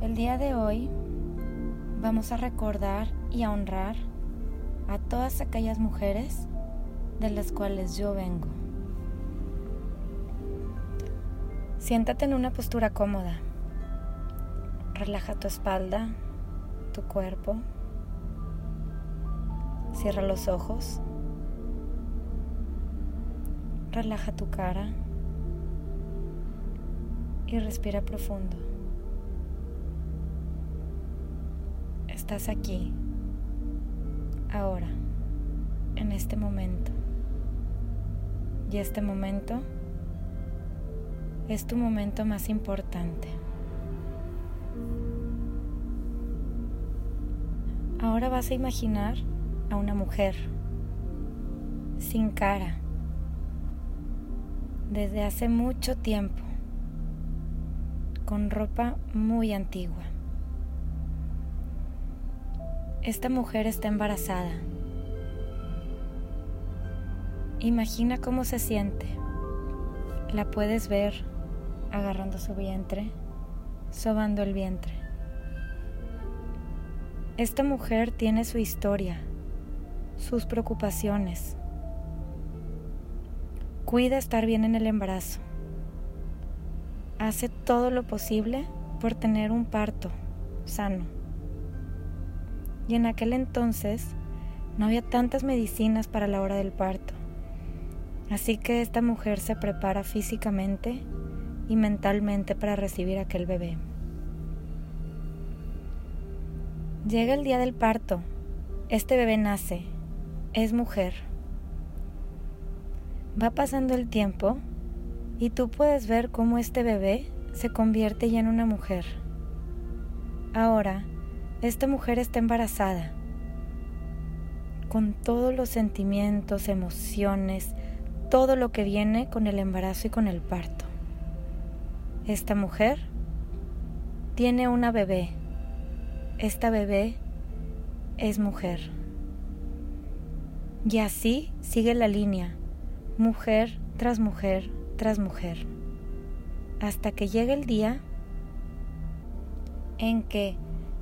El día de hoy vamos a recordar y a honrar a todas aquellas mujeres de las cuales yo vengo. Siéntate en una postura cómoda. Relaja tu espalda, tu cuerpo. Cierra los ojos. Relaja tu cara y respira profundo. Estás aquí, ahora, en este momento. Y este momento es tu momento más importante. Ahora vas a imaginar a una mujer sin cara desde hace mucho tiempo con ropa muy antigua. Esta mujer está embarazada. Imagina cómo se siente. La puedes ver agarrando su vientre, sobando el vientre. Esta mujer tiene su historia, sus preocupaciones. Cuida estar bien en el embarazo. Hace todo lo posible por tener un parto sano. Y en aquel entonces no había tantas medicinas para la hora del parto. Así que esta mujer se prepara físicamente y mentalmente para recibir aquel bebé. Llega el día del parto. Este bebé nace. Es mujer. Va pasando el tiempo y tú puedes ver cómo este bebé se convierte ya en una mujer. Ahora, esta mujer está embarazada, con todos los sentimientos, emociones, todo lo que viene con el embarazo y con el parto. Esta mujer tiene una bebé. Esta bebé es mujer. Y así sigue la línea, mujer tras mujer tras mujer, hasta que llega el día en que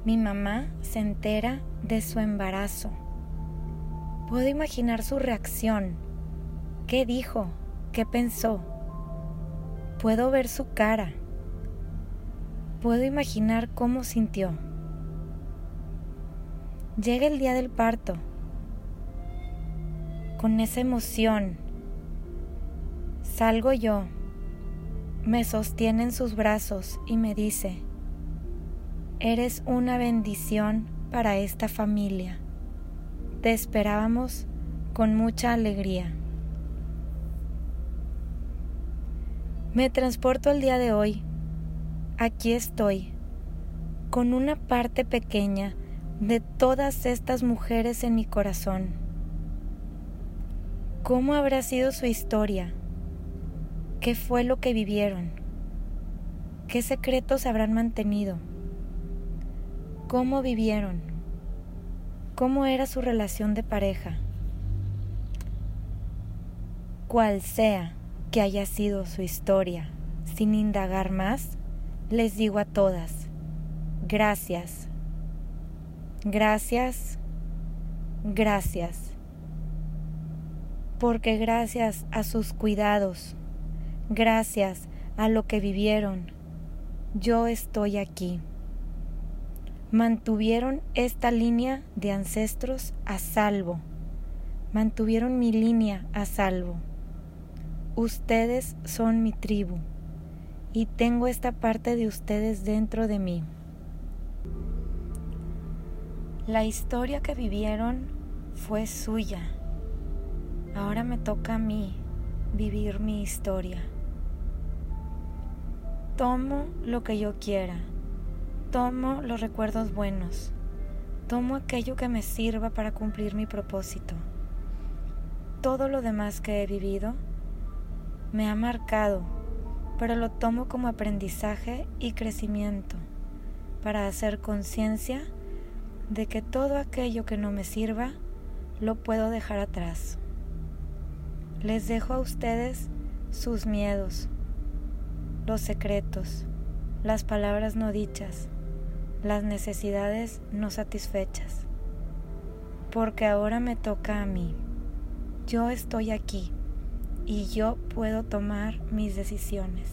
mi mamá se entera de su embarazo. Puedo imaginar su reacción. ¿Qué dijo? ¿Qué pensó? Puedo ver su cara. Puedo imaginar cómo sintió. Llega el día del parto. Con esa emoción. Salgo yo. Me sostiene en sus brazos y me dice, Eres una bendición para esta familia. Te esperábamos con mucha alegría. Me transporto al día de hoy. Aquí estoy, con una parte pequeña de todas estas mujeres en mi corazón. ¿Cómo habrá sido su historia? ¿Qué fue lo que vivieron? ¿Qué secretos habrán mantenido? ¿Cómo vivieron? ¿Cómo era su relación de pareja? Cual sea que haya sido su historia, sin indagar más, les digo a todas, gracias, gracias, gracias. porque gracias a sus cuidados, gracias a lo que vivieron, yo estoy aquí. Mantuvieron esta línea de ancestros a salvo, mantuvieron mi línea a salvo. Ustedes son mi tribu y tengo esta parte de ustedes dentro de mí. La historia que vivieron fue suya. Ahora me toca a mí vivir mi historia. Tomo lo que yo quiera. Tomo los recuerdos buenos. Tomo aquello que me sirva para cumplir mi propósito. Todo lo demás que he vivido me ha marcado, pero lo tomo como aprendizaje y crecimiento para hacer conciencia de que todo aquello que no me sirva lo puedo dejar atrás. Les dejo a ustedes sus miedos, los secretos, las palabras no dichas, las necesidades no satisfechas, porque ahora me toca a mí. Yo estoy aquí y yo puedo tomar mis decisiones.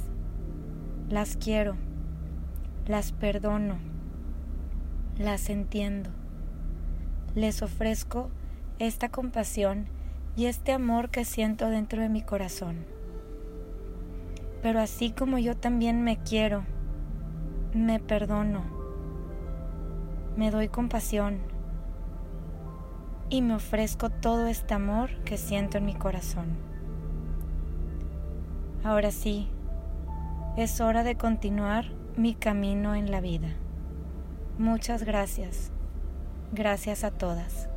Las quiero, las perdono las entiendo. Les ofrezco esta compasión y este amor que siento dentro de mi corazón. Pero así como yo también me quiero, me perdono, me doy compasión y me ofrezco todo este amor que siento en mi corazón. Ahora sí, es hora de continuar mi camino en la vida. Muchas gracias. Gracias a todas.